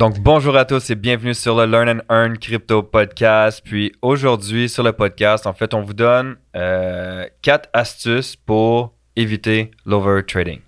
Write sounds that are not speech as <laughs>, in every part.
Donc, bonjour à tous et bienvenue sur le Learn and Earn Crypto Podcast. Puis aujourd'hui, sur le podcast, en fait, on vous donne euh, quatre astuces pour éviter l'overtrading.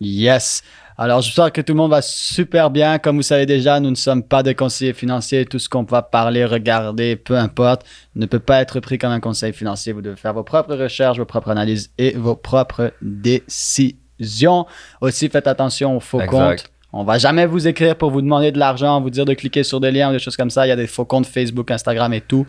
Yes. Alors, j'espère que tout le monde va super bien. Comme vous savez déjà, nous ne sommes pas des conseillers financiers. Tout ce qu'on va parler, regarder, peu importe, ne peut pas être pris comme un conseil financier. Vous devez faire vos propres recherches, vos propres analyses et vos propres décisions. Aussi, faites attention aux faux Exact. comptes. On va jamais vous écrire pour vous demander de l'argent, vous dire de cliquer sur des liens ou des choses comme ça. Il y a des faux comptes Facebook, Instagram et tout.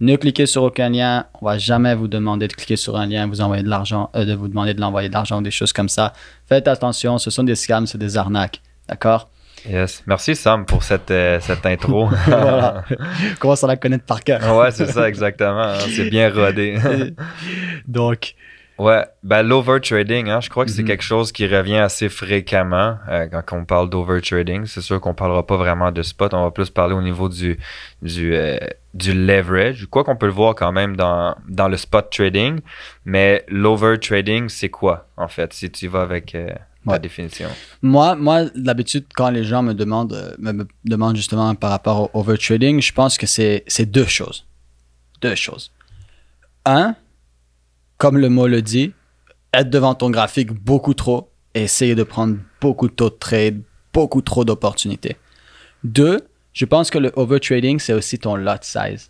Ne cliquez sur aucun lien. On va jamais vous demander de cliquer sur un lien, vous envoyer de l'argent, euh, de vous demander de l'envoyer de l'argent ou des choses comme ça. Faites attention, ce sont des scams, c'est des arnaques. D'accord? Yes. Merci Sam pour cette, euh, cette intro. <laughs> Voilà. On <laughs> commence à la connaître par cœur. ouais, c'est ça, exactement. hein. C'est bien rodé. <laughs> Donc, Ouais, ben l'overtrading, hein, je crois que c'est Mhm. quelque chose qui revient assez fréquemment euh, quand on parle d'overtrading. C'est sûr qu'on parlera pas vraiment de spot, on va plus parler au niveau du du euh, du leverage. Quoi qu'on peut le voir quand même dans dans le spot trading, mais l'overtrading, c'est quoi en fait si tu vas avec euh, la Ouais. définition? moi, moi d'habitude, quand les gens me demandent, euh, me, me demandent justement par rapport au overtrading, je pense que c'est c'est deux choses. Deux choses. Un, comme le mot le dit, être devant ton graphique beaucoup trop et essayer de prendre beaucoup de taux de trade, beaucoup trop d'opportunités. Deux, je pense que le overtrading, c'est aussi ton lot size.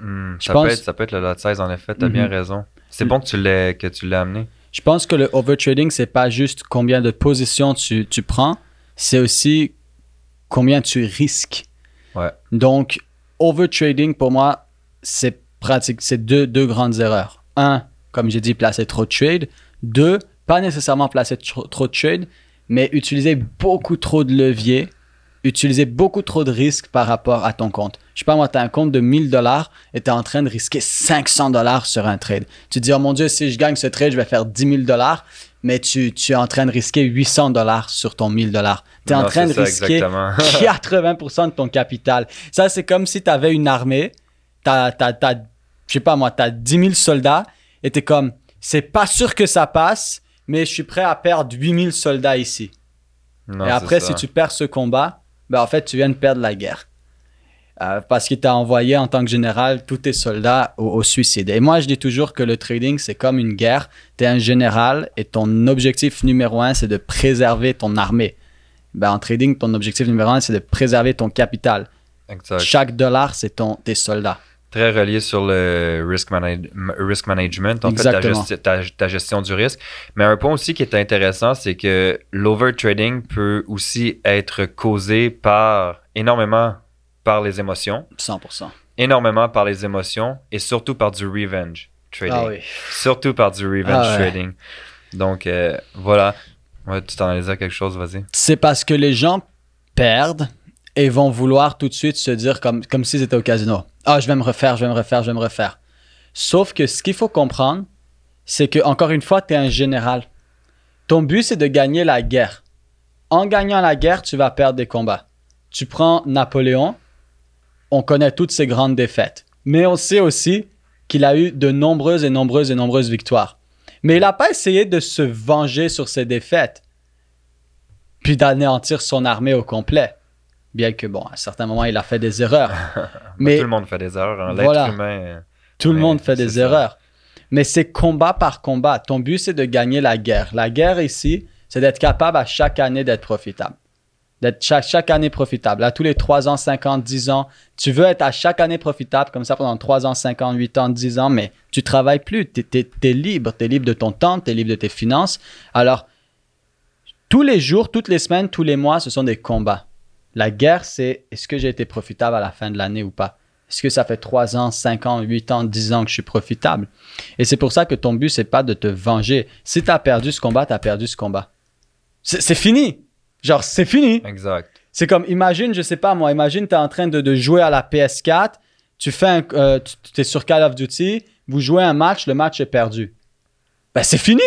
Je ça pense- peut être ça peut être le lot size en effet, tu as Mhm. bien raison. C'est bon que tu l'aies que tu l'aies amené. Je pense que le overtrading, c'est pas juste combien de positions tu, tu prends, c'est aussi combien tu risques. Ouais. Donc, overtrading, pour moi, c'est pratique. C'est deux, deux grandes erreurs. Un, comme j'ai dit, placer trop de trade. Deux, pas nécessairement placer trop, trop de trade, mais utiliser beaucoup trop de leviers, utiliser beaucoup trop de risques par rapport à ton compte. Je sais pas, moi, tu as un compte de 1000 dollars et tu es en train de risquer 500 dollars sur un trade. Tu te dis, oh mon Dieu, si je gagne ce trade, je vais faire 10 000 dollars, mais tu, tu es en train de risquer 800 dollars sur ton 1000 dollars. Tu es en train de ça, risquer exactement. <laughs> 80% de ton capital. Ça, c'est comme si tu avais une armée, t'as, t'as, je sais pas moi, tu as 10 000 soldats et tu es comme, c'est pas sûr que ça passe, mais je suis prêt à perdre 8 000 soldats ici. Non, et après, si tu perds ce combat, ben, en fait, tu viens de perdre la guerre. Euh, parce qu'il t'a envoyé en tant que général tous tes soldats au, au suicide. Et moi, je dis toujours que le trading, c'est comme une guerre. Tu es un général et ton objectif numéro un, c'est de préserver ton armée. Ben, en trading, ton objectif numéro un, c'est de préserver ton capital. Exact. Chaque dollar, c'est tes soldats. Très relié sur le risk, manage- m- risk management, en fait, ta, Exactement. gesti- ta- ta gestion du risque. Mais un point aussi qui est intéressant, c'est que l'overtrading peut aussi être causé par énormément par les émotions, 100%. énormément par les émotions et surtout par du revenge trading. Ah oui. Surtout par du revenge Ah ouais. trading. Donc, euh, voilà. Ouais, tu t'en dire quelque chose, vas-y. C'est parce que les gens perdent et vont vouloir tout de suite se dire comme, comme s'ils étaient au casino. Ah, je vais me refaire, je vais me refaire, je vais me refaire. Sauf que ce qu'il faut comprendre, c'est que, encore une fois, tu es un général. Ton but, c'est de gagner la guerre. En gagnant la guerre, tu vas perdre des combats. Tu prends Napoléon, on connaît toutes ses grandes défaites. Mais on sait aussi qu'il a eu de nombreuses et nombreuses et nombreuses victoires. Mais il n'a pas essayé de se venger sur ses défaites puis d'anéantir son armée au complet. Bien que, bon, à certains moments, il a fait des erreurs. <laughs> Mais Tout le monde fait des erreurs. hein. L'être Voilà. humain. tout le monde fait des ça. erreurs. Mais c'est combat par combat. Ton but, c'est de gagner la guerre. La guerre ici, c'est d'être capable à chaque année d'être profitable. D'être chaque, chaque année profitable. À tous les 3 ans, 5 ans, 10 ans, tu veux être à chaque année profitable comme ça pendant 3 ans, 5 ans, 8 ans, 10 ans, mais tu travailles plus. Tu es, libre. Tu es libre de ton temps, tu es libre de tes finances. Alors, tous les jours, toutes les semaines, tous les mois, ce sont des combats. La guerre, c'est est-ce que j'ai été profitable à la fin de l'année ou pas? Est-ce que ça fait 3 ans, 5 ans, 8 ans, 10 ans que je suis profitable? Et c'est pour ça que ton but, c'est pas de te venger. Si tu as perdu ce combat, tu as perdu ce combat. C'est c'est fini. Genre, c'est fini. Exact. C'est comme, imagine, je sais pas moi, imagine, tu es en train de, de jouer à la PS4, tu fais un, euh, tu es sur Call of Duty, vous jouez un match, le match est perdu. Ben, c'est fini.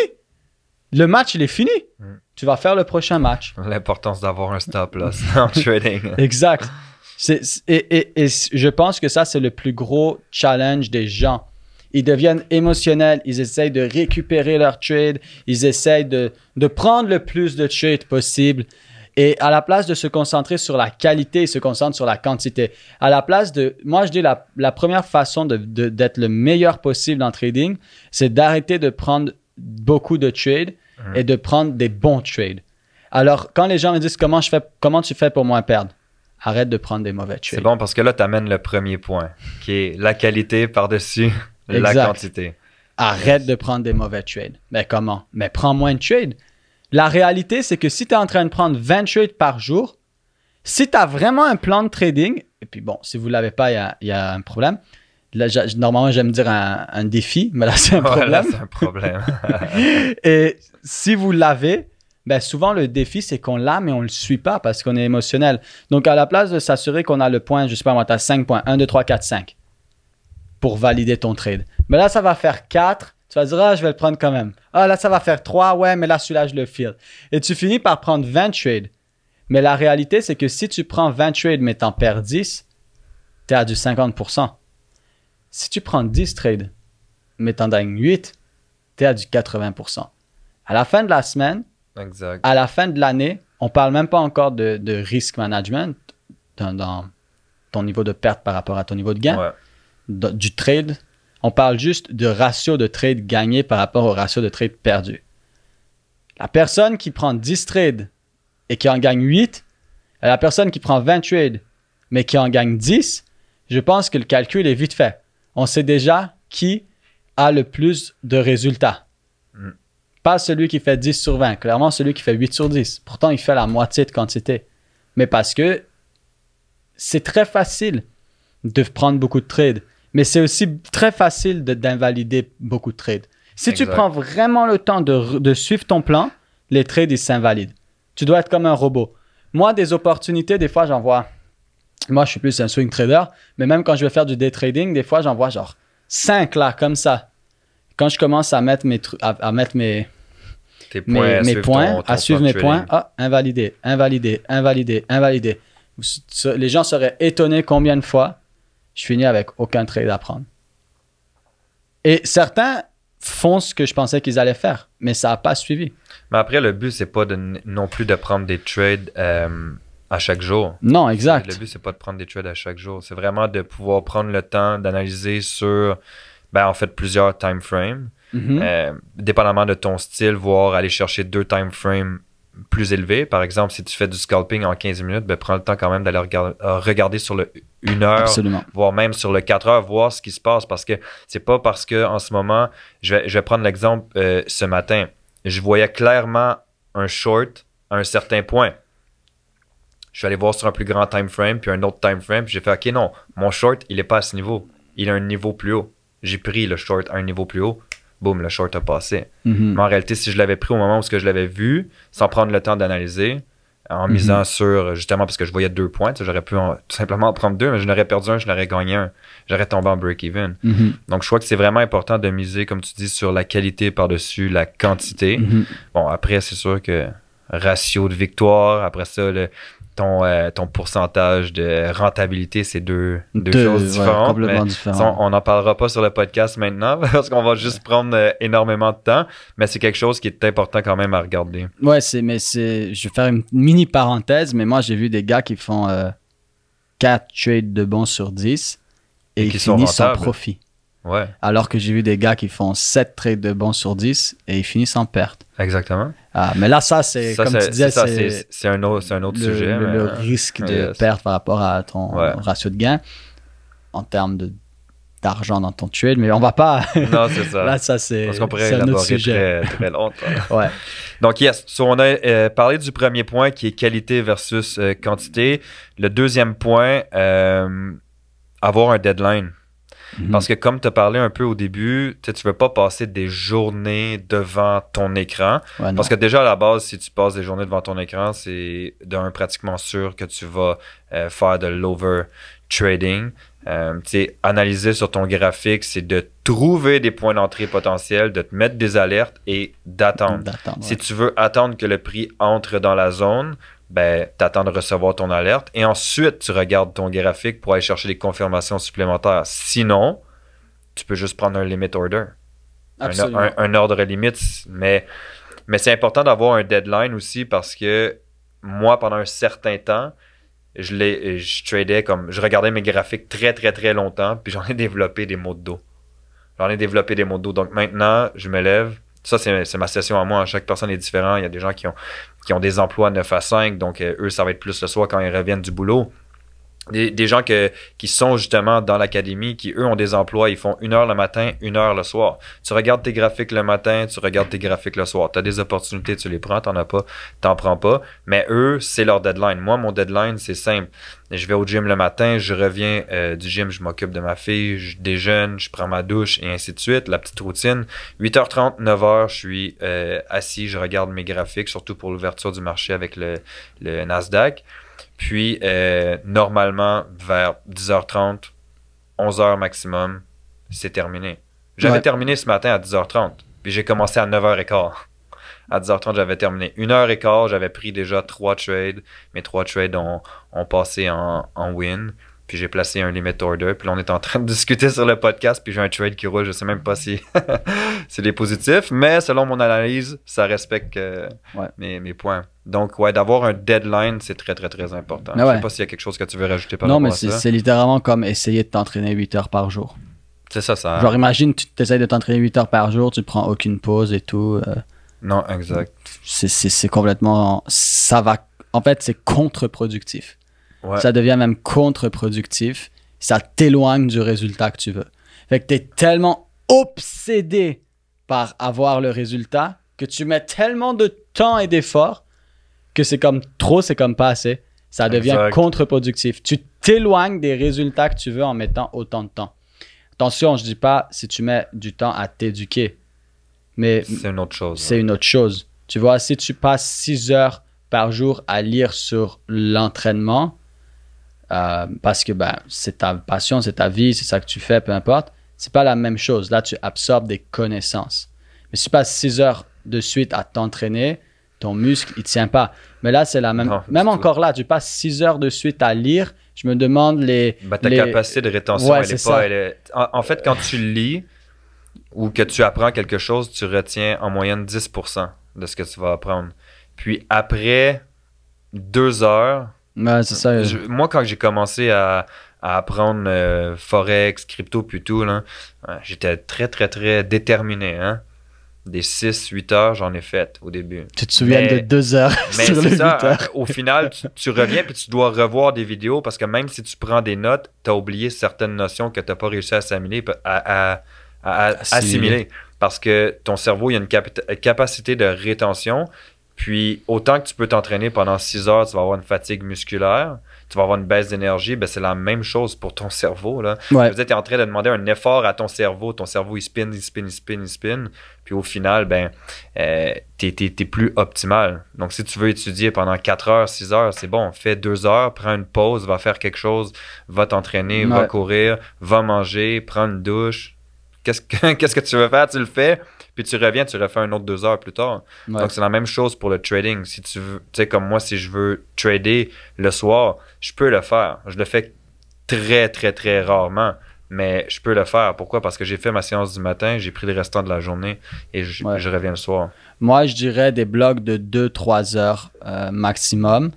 Le match, il est fini. Mm. Tu vas faire le prochain match. <laughs> L'importance d'avoir un stop loss <laughs> en trading. Exact. Et, et- et je pense que ça, c'est le plus gros challenge des gens. ils deviennent émotionnels, ils essayent de récupérer leur trade, ils essayent de, de prendre le plus de trades possible. Et à la place de se concentrer sur la qualité, ils se concentrent sur la quantité. À la place de, moi je dis la, la première façon de- de- d'être le meilleur possible en trading, c'est d'arrêter de prendre beaucoup de trades et de prendre des bons trades. Alors quand les gens me disent comment je fais, comment tu fais pour moins perdre, arrête de prendre des mauvais C'est trades. bon parce que là, tu amènes le premier point, qui est la qualité par-dessus <laughs> la quantité. Arrête de prendre des mauvais trades. Mais comment? Mais prends moins de trades. La réalité, c'est que si tu es en train de prendre 20 trades par jour, si tu as vraiment un plan de trading, et puis bon, si vous ne l'avez pas, il y a, il y a un problème. Là, normalement, j'aime dire un, un défi, mais là, c'est un problème. c'est un problème. <laughs> Et si vous l'avez, ben souvent le défi, c'est qu'on l'a, mais on ne le suit pas parce qu'on est émotionnel. Donc, à la place de s'assurer qu'on a le point, je sais pas moi, tu as 5 points, 1, 2, 3, 4, 5 pour valider ton trade. Mais là, ça va faire 4. Tu vas dire, ah, je vais le prendre quand même. Ah, là, ça va faire 3. Ouais, mais là, celui-là, je le file. Et tu finis par prendre 20 trades. Mais la réalité, c'est que si tu prends 20 trades, mais t'en perds 10, tu es à du 50%. Si tu prends 10 trades, mais t'en gagnes 8, tu es à du 80%. À la fin de la semaine, exact. à la fin de l'année, on parle même pas encore de, de risk management dans, dans ton niveau de perte par rapport à ton niveau de gain, Ouais. de- du trade. On parle juste de ratio de trade gagné par rapport au ratio de trade perdu. La personne qui prend 10 trades et qui en gagne 8, et la personne qui prend 20 trades mais qui en gagne 10, je pense que le calcul est vite fait. On sait déjà qui a le plus de résultats. Mm. Pas celui qui fait 10 sur 20, clairement celui qui fait 8 sur 10. Pourtant, il fait la moitié de quantité. Mais parce que c'est très facile de prendre beaucoup de trades, mais c'est aussi très facile de- d'invalider beaucoup de trades. Si tu prends vraiment le temps de, de suivre ton plan, les trades, ils s'invalident. Tu dois être comme un robot. Moi, des opportunités, des fois, j'en vois. Moi, je suis plus un swing trader, mais même quand je vais faire du day trading, des fois, j'en vois genre 5 là, comme ça. Quand je commence à mettre mes, à, à mettre mes, Tes mes, points, à mes suivre points, ton- ton à suivre mes points, ah, invalidé, invalidé, invalidé, invalidé. Les gens seraient étonnés combien de fois je finis avec aucun trade à prendre. Et certains font ce que je pensais qu'ils allaient faire, mais ça n'a pas suivi. Mais après, le but, c'est pas de, non plus de prendre des trades euh, à chaque jour. Non, Le exact. but, c'est pas de prendre des trades à chaque jour. C'est vraiment de pouvoir prendre le temps d'analyser sur, ben, en fait, plusieurs time frames. Mhm. Euh, dépendamment de ton style, voir aller chercher deux time frames plus élevés. Par exemple, si tu fais du scalping en 15 minutes, ben, prends le temps quand même d'aller regarder, euh, regarder sur le 1 heure, Absolument. voire même sur le 4 heures, voir ce qui se passe. Parce que c'est pas parce que en ce moment, je vais, je vais prendre l'exemple euh, ce matin, je voyais clairement un short à un certain point. Je suis allé voir sur un plus grand time frame, puis un autre time frame, puis j'ai fait OK, non, mon short, il est pas à ce niveau. Il a un niveau plus haut. J'ai pris le short à un niveau plus haut. Boum, le short a passé. Mhm. Mais en réalité, si je l'avais pris au moment où ce que je l'avais vu, sans prendre le temps d'analyser, en Mhm. misant sur, justement, parce que je voyais deux points, j'aurais pu en- tout simplement en prendre deux, mais je n'aurais perdu un, je n'aurais gagné un. J'aurais tombé en break-even. Mhm. Donc, je crois que c'est vraiment important de miser, comme tu dis, sur la qualité par-dessus la quantité. Bon, après, c'est sûr que ratio de victoire, après ça, le- ton, euh, ton pourcentage de rentabilité, c'est deux, deux, Deux, choses ouais, différentes. complètement mais différent. ça, on n'en parlera pas sur le podcast maintenant <laughs> parce qu'on va juste prendre euh, énormément de temps, mais c'est quelque chose qui est important quand même à regarder. Ouais, c'est, mais c'est, je vais faire une mini parenthèse, mais moi, j'ai vu des gars qui font 4 trades de bons sur 10 et, Et ils qui sont finissent en rentables. profit. Ouais, Alors que j'ai vu des gars qui font 7 trades de bons sur 10 et ils finissent en perte. exactement. Ah, mais là, ça, c'est, comme tu disais, c'est un autre, un autre le, sujet. le- mais, le euh, risque de yes. perte par rapport à ton Ouais. ratio de gain en termes de, d'argent dans ton trade. Mais on va pas. Non, c'est ça. <laughs> là, ça, c'est, Parce qu'on pourrait c'est un autre élaborer sujet. très, très longtemps. <laughs> Ouais. Donc, yes, so, on a euh, parlé du premier point qui est qualité versus euh, quantité. Le deuxième point, euh, avoir un deadline. Mhm. Parce que comme tu as parlé un peu au début, tu ne veux pas passer des journées devant ton écran. Ouais. Parce que déjà, à la base, si tu passes des journées devant ton écran, c'est d'un pratiquement sûr que tu vas euh, faire de l'over trading. Euh, analyser sur ton graphique, c'est de trouver des points d'entrée potentiels, de te mettre des alertes et d'attendre. Si tu veux attendre que le prix entre dans la zone, ben, t'attends de recevoir ton alerte et ensuite tu regardes ton graphique pour aller chercher des confirmations supplémentaires. Sinon, tu peux juste prendre un limit order. Un, Absolument. un- un ordre limite. Mais, mais c'est important d'avoir un deadline aussi parce que moi, pendant un certain temps, je, l'ai- je tradais comme. Je regardais mes graphiques très, très, très longtemps, puis j'en ai <laughs> développé des maux de dos. J'en ai développé des maux de dos. Donc maintenant, je me lève. Ça, c'est ma session à moi. Chaque personne est différente. Il y a des gens qui ont, qui ont des emplois 9 à 5, donc euh, eux, ça va être plus le soir quand ils reviennent du boulot. Des, gens que, qui sont justement dans l'académie, qui eux ont des emplois, ils font une heure le matin, une heure le soir. Tu regardes tes graphiques le matin, tu regardes tes graphiques le soir. Tu as des opportunités, tu les prends, t'en as pas, t'en prends pas. Mais eux, c'est leur deadline. Moi, mon deadline, c'est simple. Je vais au gym le matin, je reviens euh, du gym, je m'occupe de ma fille, je déjeune, je prends ma douche et ainsi de suite. La petite routine. 8h30, 9h, je suis euh, assis, je regarde mes graphiques, surtout pour l'ouverture du marché avec le Nasdaq. Puis, euh, normalement, vers 10h30, 11h maximum, c'est terminé. J'avais Ouais. terminé ce matin à 10h30. Puis j'ai commencé à 9h15. À 10h30, j'avais terminé. Une heure et quart, j'avais pris déjà trois trades. Mes trois trades ont, ont passé en, en win. Puis j'ai placé un limit order. Puis là, on est en train de <laughs> discuter sur le podcast. Puis j'ai un trade qui roule. Je sais même pas si <laughs> c'est des positifs. Mais selon mon analyse, ça respecte euh, Ouais. mes, mes points. Donc, ouais, d'avoir un deadline, c'est très, très, très important. Mais Je ouais. sais pas s'il y a quelque chose que tu veux rajouter par non, rapport mais à c'est ça. c'est littéralement comme essayer de t'entraîner 8 heures par jour. C'est ça, ça. Genre, imagine, tu essayes de t'entraîner 8 heures par jour, tu prends aucune pause et tout. euh, Non, exact. c'est complètement. Ça va. En fait, c'est contre-productif. Ouais. Ça devient même contre-productif. Ça t'éloigne du résultat que tu veux. Fait que tu es tellement obsédé par avoir le résultat que tu mets tellement de temps et d'efforts que c'est comme trop, c'est comme pas assez. Ça devient contre-productif. Tu t'éloignes des résultats que tu veux en mettant autant de temps. Attention, je dis pas si tu mets du temps à t'éduquer, mais C'est une autre chose. c'est une autre chose. Tu vois, si tu passes 6 heures par jour à lire sur l'entraînement, euh, parce que ben, c'est ta passion, c'est ta vie, c'est ça que tu fais, peu importe, c'est pas la même chose. Là, tu absorbes des connaissances. Mais si tu passes 6 heures de suite à t'entraîner, ton muscle, il tient pas. Mais là, c'est la même. Non, même tout. encore là, tu passes 6 heures de suite à lire, je me demande les. Ben, ta les- capacité de rétention, Ouais, elle est pas. elle est- En, en fait, quand tu lis ou que tu apprends quelque chose, tu retiens en moyenne 10% de ce que tu vas apprendre. Puis après deux heures, Ouais, c'est ça. je- moi, quand j'ai commencé à, à apprendre euh, Forex, crypto, puis tout, là, j'étais très, très, très déterminé. Hein? Des 6-8 heures, j'en ai fait au début. Tu te souviens mais- de 2 heures <laughs> Mais sur les c'est 8 ça, heures. au final, tu, tu reviens puis tu dois revoir des vidéos parce que même si tu prends des notes, tu as oublié certaines notions que tu n'as pas réussi à assimiler, à, à- à- à- Assimiler. Parce que ton cerveau, il y a une capacité de rétention. Puis autant que tu peux t'entraîner pendant 6 heures, tu vas avoir une fatigue musculaire, tu vas avoir une baisse d'énergie, ben c'est la même chose pour ton cerveau. Là. Ouais. Tu es en train de demander un effort à ton cerveau. Ton cerveau, il spin, il spin, il spin, il spin. Puis au final, ben, euh, t'es, t'es- t'es plus optimal. Donc, si tu veux étudier pendant 4 heures, 6 heures, c'est bon. Fais 2 heures, prends une pause, va faire quelque chose, va t'entraîner, va courir, va manger, prends une douche. Qu'est-ce que, <laughs> qu'est-ce que tu veux faire? Tu le fais, puis tu reviens, tu refais un autre 2 heures plus tard. Ouais. Donc, c'est la même chose pour le trading. Si tu veux, tu sais, comme moi, si je veux trader le soir, je peux le faire. Je le fais très, très, très rarement. Mais je peux le faire. Pourquoi? Parce que j'ai fait ma séance du matin, j'ai pris le restant de la journée et je, Ouais. je reviens le soir. Moi, je dirais des blocs de 2-3 heures euh, maximum.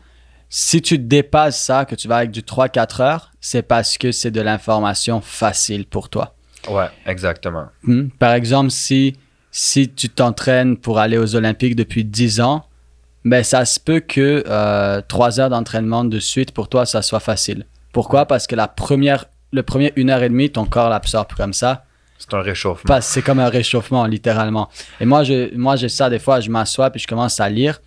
Si tu dépasses ça, que tu vas avec du 3-4 heures, c'est parce que c'est de l'information facile pour toi. Ouais, exactement. Hmm? Par exemple, si, si tu t'entraînes pour aller aux Olympiques depuis 10 ans, ben ça se peut que euh, 3 heures d'entraînement de suite pour toi, ça soit facile. Pourquoi? Parce que la première, le premier une heure et demie, ton corps l'absorbe comme ça. C'est un réchauffement. C'est comme un réchauffement, littéralement. Et moi, je, moi, j'ai ça des fois, je m'assois puis je commence à lire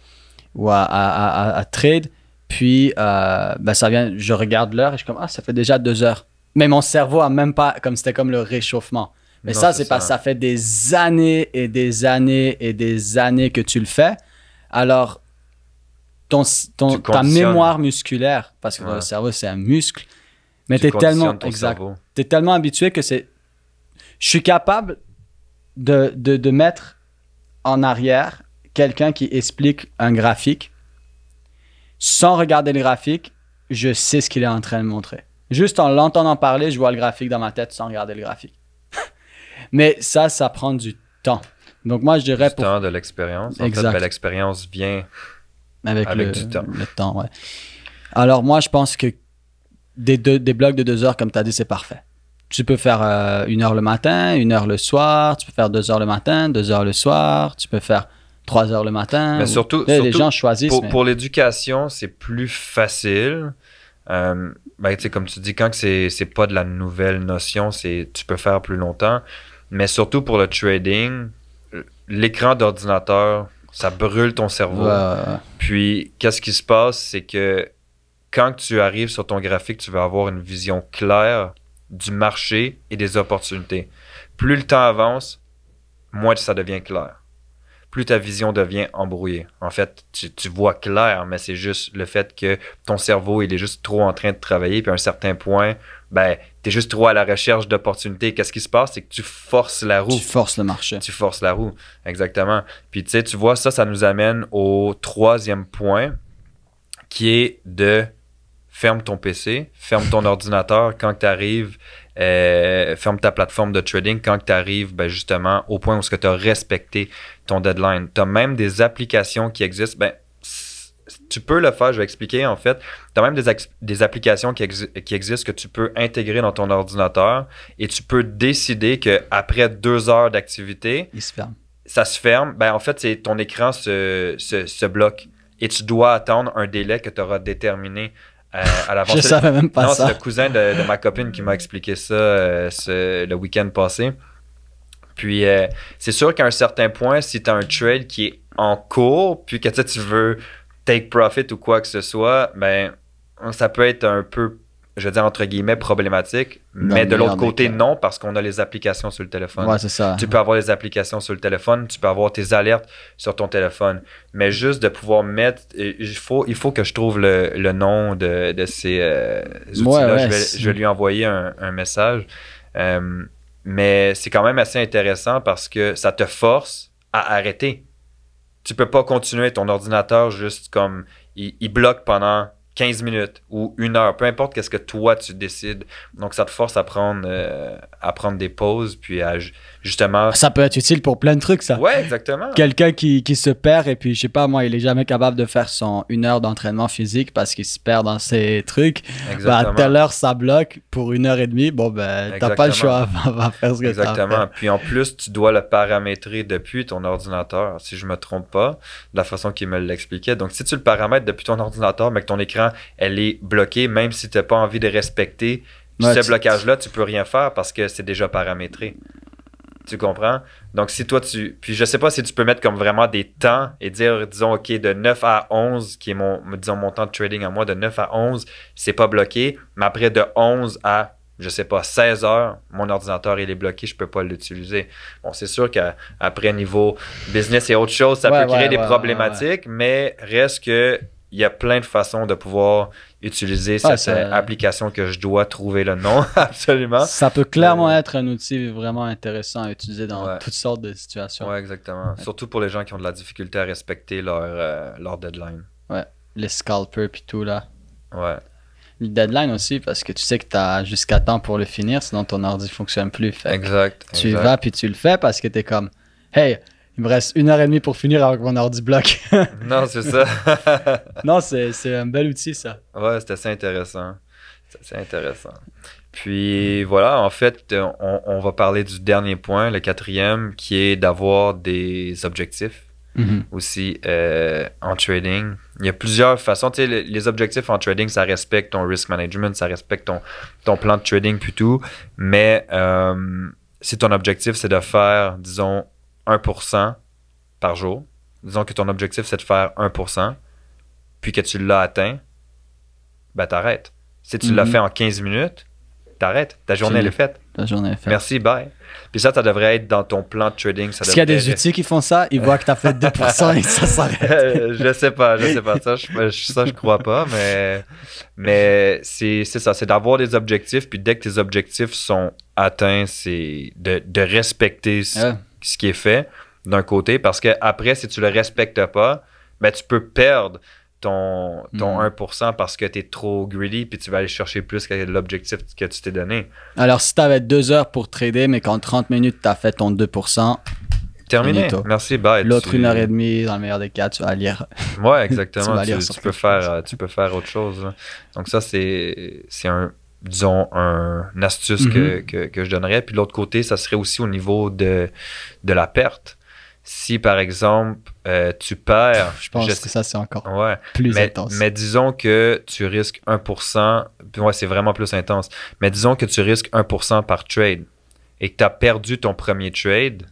ou à, à, à- à trade. Puis, euh, ben, ça vient, je regarde l'heure et je suis comme, ah, ça fait déjà deux heures. Mais mon cerveau a même pas, comme c'était comme le réchauffement. Mais Non, ça, c'est parce que ça. fait des années et des années et des années que tu le fais. Alors, ton, ta mémoire musculaire, parce que Ouais. le cerveau, c'est un muscle, mais Tu es tellement. Exact es tellement habitué que c'est. Je suis capable de, de, de mettre en arrière quelqu'un qui explique un graphique. Sans regarder le graphique, je sais ce qu'il est en train de montrer. Juste en l'entendant parler, je vois le graphique dans ma tête sans regarder le graphique. Mais ça, ça prend du temps. Donc moi, je dirais Du pour temps, de l'expérience. En Exact. fait, ben, l'expérience vient avec, Avec le, du temps. le temps, ouais. Alors moi, je pense que des, deux- des blocs de deux heures, comme tu as dit, c'est parfait. Tu peux faire euh, une heure le matin, une heure le soir, tu peux faire deux heures le matin, deux heures le soir, tu peux faire trois heures le matin. Mais ou- surtout- Là, les gens choisissent. Pour, mais- pour l'éducation, c'est plus facile. Euh, ben, comme tu dis, quand c'est c'est pas de la nouvelle notion, c'est tu peux faire plus longtemps. Mais surtout pour le trading, l'écran d'ordinateur, ça brûle ton cerveau. Ouais. Puis, qu'est-ce qui se passe, c'est que quand tu arrives sur ton graphique, tu vas avoir une vision claire du marché et des opportunités. Plus le temps avance, moins ça devient clair. Plus ta vision devient embrouillée. En fait, tu, tu vois clair, mais c'est juste le fait que ton cerveau, il est juste trop en train de travailler, puis à un certain point, ben, tu es juste trop à la recherche d'opportunités. Qu'est-ce qui se passe? C'est que tu forces la roue Tu forces le marché. tu forces la roue. Exactement. Puis tu sais, tu vois, ça, ça nous amène au troisième point, qui est de ferme ton PC, ferme ton <laughs> ordinateur quand tu arrives, ferme ta plateforme de trading quand tu arrives ben, justement au point où tu as respecté ton deadline. Tu as même des applications qui existent. Ben, tu peux le faire, je vais expliquer en fait. Tu as même des, des applications qui, qui existent que tu peux intégrer dans ton ordinateur et tu peux décider qu'après deux heures d'activité, ça se ferme, ben en fait, c'est ton écran se, se, se bloque et tu dois attendre un délai que tu auras déterminé euh, à l'avance. <laughs> Je savais même pas non, c'est ça. le cousin de, de ma copine qui m'a expliqué ça euh, ce- le week-end passé. Puis, euh, c'est sûr qu'à un certain point, si tu as un trade qui est en cours, puis que tu veux take profit ou quoi que ce soit, ben, ça peut être un peu, je veux dire, entre guillemets, problématique. Mais de l'autre côté, non, parce qu'on a les applications sur le téléphone. Ouais, c'est ça. Tu peux avoir les applications sur le téléphone, tu peux avoir tes alertes sur ton téléphone. Mais juste de pouvoir mettre. Il faut, il faut que je trouve le, le nom de, de ces euh, outils-là. ouais, je, vais, c'est- je vais lui envoyer un, un message. Euh, mais c'est quand même assez intéressant parce que ça te force à arrêter. Tu peux pas continuer ton ordinateur juste comme. Il, bloque pendant 15 minutes ou une heure, peu importe qu'est-ce que toi tu décides. Donc ça te force à prendre, euh, à prendre des pauses puis à justement. Ça peut être utile pour plein de trucs, ça. Ouais, exactement. Quelqu'un qui, qui se perd et puis, je sais pas, moi, il est jamais capable de faire son une heure d'entraînement physique parce qu'il se perd dans ses trucs. Bah, à Exactement. telle heure, ça bloque pour une heure et demie. Bon, ben, t'as pas le choix. Exactement. Va, faire ce que Exactement. Puis en plus, tu dois le paramétrer depuis ton ordinateur, si je me trompe pas, de la façon qu'il me l'expliquait. Donc, si tu le paramètres depuis ton ordinateur, mais que ton écran, elle est bloquée, même si tu n'as pas envie de respecter Ouais, ce blocage-là, tu peux rien faire parce que c'est déjà paramétré. Tu comprends? Donc, si toi, tu. Puis, je sais pas si tu peux mettre comme vraiment des temps et dire, disons, OK, de 9 à 11, qui est mon, disons, mon temps de trading à moi, de 9 à 11, c'est pas bloqué. Mais après, de 11 à, je sais pas, 16 heures, mon ordinateur, il est bloqué, je peux pas l'utiliser. Bon, c'est sûr qu'après, niveau business et autre chose, ça Ouais, peut créer ouais, des ouais, problématiques, mais reste que il y a plein de façons de pouvoir utiliser Ouais, cette ça- euh, application que je dois trouver le nom, <laughs> absolument. Ça peut clairement Euh, être un outil vraiment intéressant à utiliser dans Ouais. toutes sortes de situations. Ouais, exactement. Surtout pour les gens qui ont de la difficulté à respecter leur, euh, leur deadline. Les scalpers puis tout, là. Ouais, Le deadline aussi, parce que tu sais que t'as jusqu'à temps pour le finir, sinon ton ordi fonctionne plus. Fait exact. tu exact. vas puis tu le fais parce que t'es comme, hey, il me reste une heure et demie pour finir que mon ordi bloque. <laughs> Non, c'est ça. <laughs> non, c'est un bel outil, ça. ouais, c'était assez intéressant. C'est assez intéressant. Puis voilà, en fait, on, on va parler du dernier point, le quatrième, qui est d'avoir des objectifs. aussi euh, en trading. Il y a plusieurs façons. Tu sais, les, les objectifs en trading, ça respecte ton risk management, ça respecte ton, ton plan de trading tout. Mais euh, si ton objectif, c'est de faire, disons, 1% par jour, disons que ton objectif, c'est de faire 1%, puis que tu l'as atteint, ben t'arrêtes. Si tu l'as Mhm. fait en 15 minutes, t'arrêtes. Ta journée, elle est faite. La journée est faite. Merci, bye. Puis ça, ça devrait être dans ton plan de trading. Ça Est-ce qu'il y a des outils qui font ça? Ils voient que t'as fait <laughs> 2% et ça s'arrête. <laughs> Je sais pas, je sais pas. Ça, je, ça, je crois pas, mais, mais c'est ça, c'est d'avoir des objectifs, puis dès que tes objectifs sont atteints, c'est de, de respecter Ouais. Ce qui est fait d'un côté, parce que après, si tu le respectes pas, ben, tu peux perdre ton, ton Mhm. 1% parce que tu es trop greedy puis tu vas aller chercher plus que l'objectif que tu t'es donné. Alors, si tu avais deux heures pour trader, mais qu'en 30 minutes, tu as fait ton 2%, Terminé. Merci, bye. l'autre Tu- une heure et demie, dans le meilleur des cas, tu vas lire. Ouais, <laughs> exactement. tu, lire tu sur peux faire, euh, tu peux faire autre chose. Donc ça, c'est c'est un, disons, un, une astuce Mhm. que, que, que je donnerais. Puis l'autre côté, ça serait aussi au niveau de, de la perte. Si, par exemple, euh, tu perds... Je pense je que sais- ça, c'est encore Ouais, plus mais, intense. mais disons que tu risques 1%, puis ouais, c'est vraiment plus intense, mais disons que tu risques 1% par trade et que tu as perdu ton premier trade,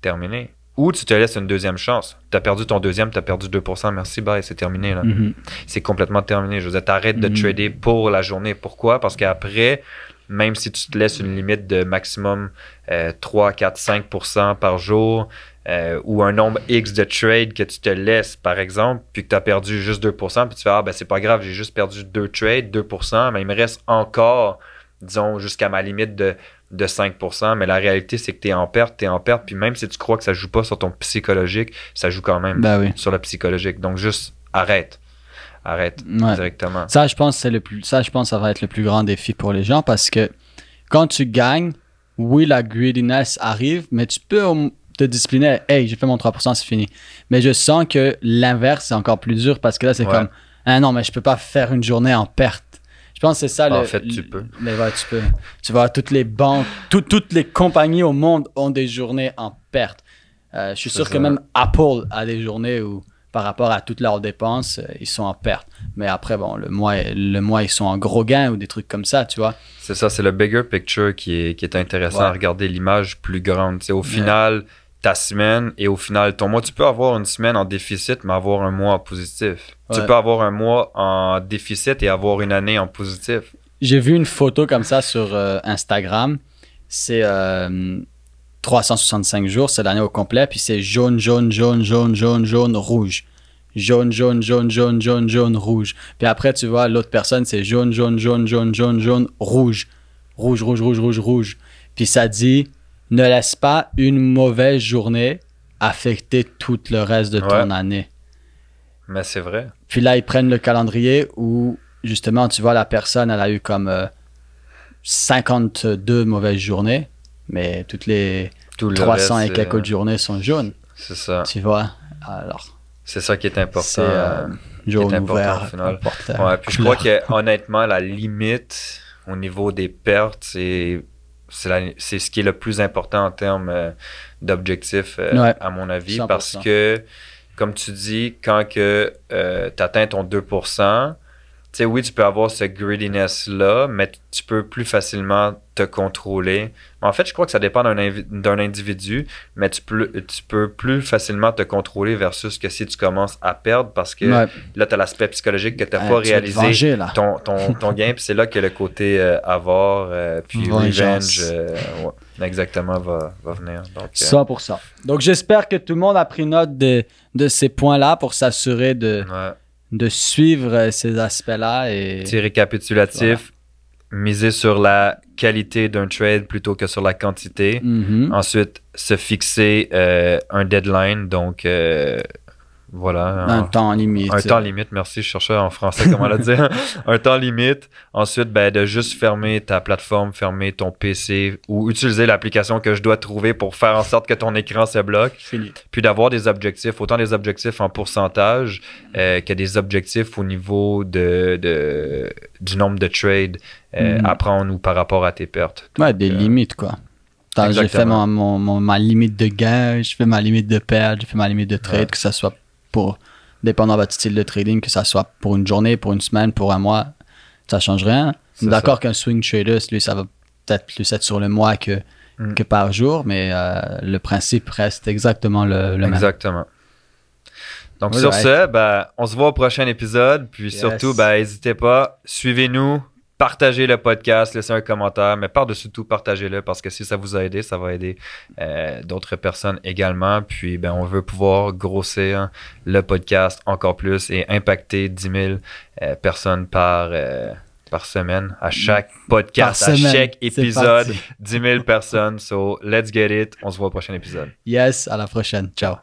terminé. Ou tu te laisses une deuxième chance. Tu as perdu ton deuxième, tu as perdu 2%, merci, bye, c'est terminé. Là. Mhm. C'est complètement terminé. Je veux dire, t'arrêtes de Mhm. trader pour la journée. Pourquoi? Parce qu'après, même si tu te laisses une limite de maximum euh, 3, 4, 5% par jour, euh, ou un nombre X de trades que tu te laisses, par exemple, puis que tu as perdu juste 2%, puis tu fais, ah ben c'est pas grave, j'ai juste perdu deux trades, 2%, mais il me reste encore, disons, jusqu'à ma limite de, de 5%, mais la réalité, c'est que tu es en perte, tu es en perte, puis même si tu crois que ça joue pas sur ton psychologique, ça joue quand même Ben oui. sur le psychologique. Donc juste arrête. Arrête Ouais. directement. Ça, je pense, c'est le plus, ça, je pense, ça va être le plus grand défi pour les gens parce que quand tu gagnes, oui, la greediness arrive, mais tu peux te discipliner. Hey, j'ai fait mon 3%, c'est fini. Mais je sens que l'inverse, c'est encore plus dur parce que là, c'est Ouais. comme, ah non, mais je peux pas faire une journée en perte. Pense que c'est ça. En le- fait, tu le- peux. Mais ouais, tu peux. Tu vois, toutes les banques, tout- toutes les compagnies au monde ont des journées en perte. Euh, je suis sûr que même Apple a des journées où, par rapport à toutes leurs dépenses, euh, ils sont en perte. Mais après, bon, le mois, le mois, ils sont en gros gain ou des trucs comme ça, tu vois. C'est ça, c'est le bigger picture qui est, qui est intéressant Ouais. à regarder l'image plus grande. C'est au final, ta semaine et au final, ton mois, tu peux avoir une semaine en déficit, mais avoir un mois en positif. Tu peux avoir un mois en déficit et avoir une année en positif. J'ai vu une photo comme ça sur euh, Instagram. C'est euh, 365 jours, c'est l'année au complet, puis c'est jaune, jaune, jaune, jaune, jaune, jaune, rouge. Jaune, jaune, jaune, jaune, jaune, jaune, rouge. Puis après, tu vois, l'autre personne, c'est jaune, jaune, jaune, jaune, jaune, jaune, rouge. Rouge, rouge, rouge, rouge, rouge. Puis ça dit, ne laisse pas une mauvaise journée affecter tout le reste de ton année. Mais c'est vrai. Puis là, ils prennent le calendrier où, justement, tu vois, la personne, elle a eu comme euh, 52 mauvaises journées, mais toutes les Tout le 300 reste, et quelques euh, autres journées sont jaunes, C'est ça. tu vois? Alors, C'est ça qui est important. c'est euh, jaune important ouvert. au final. porte, euh, Ouais, puis je crois que honnêtement, la limite au niveau des pertes, c'est c'est la- c'est ce qui est le plus important en termes euh, d'objectifs, euh, Ouais, à mon avis, 100%. parce que, comme tu dis, quand que tu atteins ton 2%, tu sais, oui, tu peux avoir ce greediness-là, mais tu peux plus facilement te contrôler. En fait, je crois que ça dépend d'un individu, mais tu peux, tu peux plus facilement te contrôler versus que si tu commences à perdre parce que Ouais. là, tu as l'aspect psychologique que tu n'as Ouais, pas tu réalisé venger, ton, ton, ton gain, puis c'est là que le côté euh, avoir, euh, puis Vengeance. revenge, euh, ouais, exactement, va, va venir. Donc, euh, 100%. Donc, j'espère que tout le monde a pris note de, de ces points-là pour s'assurer de. De suivre euh, ces aspects-là. Et... Petit récapitulatif, miser sur la qualité d'un trade plutôt que sur la quantité. Mhm. Ensuite, se fixer euh, un deadline, donc euh, voilà. Un temps limite. Un temps limite, merci, je cherchais en français comment le dire. <laughs> un temps limite. Ensuite, ben, de juste fermer ta plateforme, fermer ton PC ou utiliser l'application que je dois trouver pour faire en sorte que ton écran se bloque. Fini. Puis d'avoir des objectifs, autant des objectifs en pourcentage euh, que des objectifs au niveau de, de- du nombre de trades euh, Mhm. à prendre ou par rapport à tes pertes. Ouais, des euh, limites, quoi. J'ai fait mon, mon- mon- ma limite de gain, j'ai fait ma limite de perte, j'ai fait ma limite de trade, Ouais. que ça soit pour, dépendant de votre style de trading, que ça soit pour une journée, pour une semaine, pour un mois, ça change rien. D'accord qu'un swing trader, lui, ça va peut-être plus être sur le mois que, Mm. que par jour, mais euh, le principe reste exactement le, le même. Exactement. Donc sur ouais. ce, ben, on se voit au prochain épisode. Puis Yes. surtout, ben, n'hésitez pas, suivez-nous, partagez le podcast, laissez un commentaire, mais par-dessus tout, partagez-le parce que si ça vous a aidé, ça va aider euh, d'autres personnes également. Puis ben, on veut pouvoir grossir le podcast encore plus et impacter 10 000 euh, personnes par, euh, par semaine, à chaque podcast, Par semaine. à chaque épisode, parti. <laughs> 10 000 personnes. So, let's get it. On se voit au prochain épisode. Yes, à la prochaine. Ciao.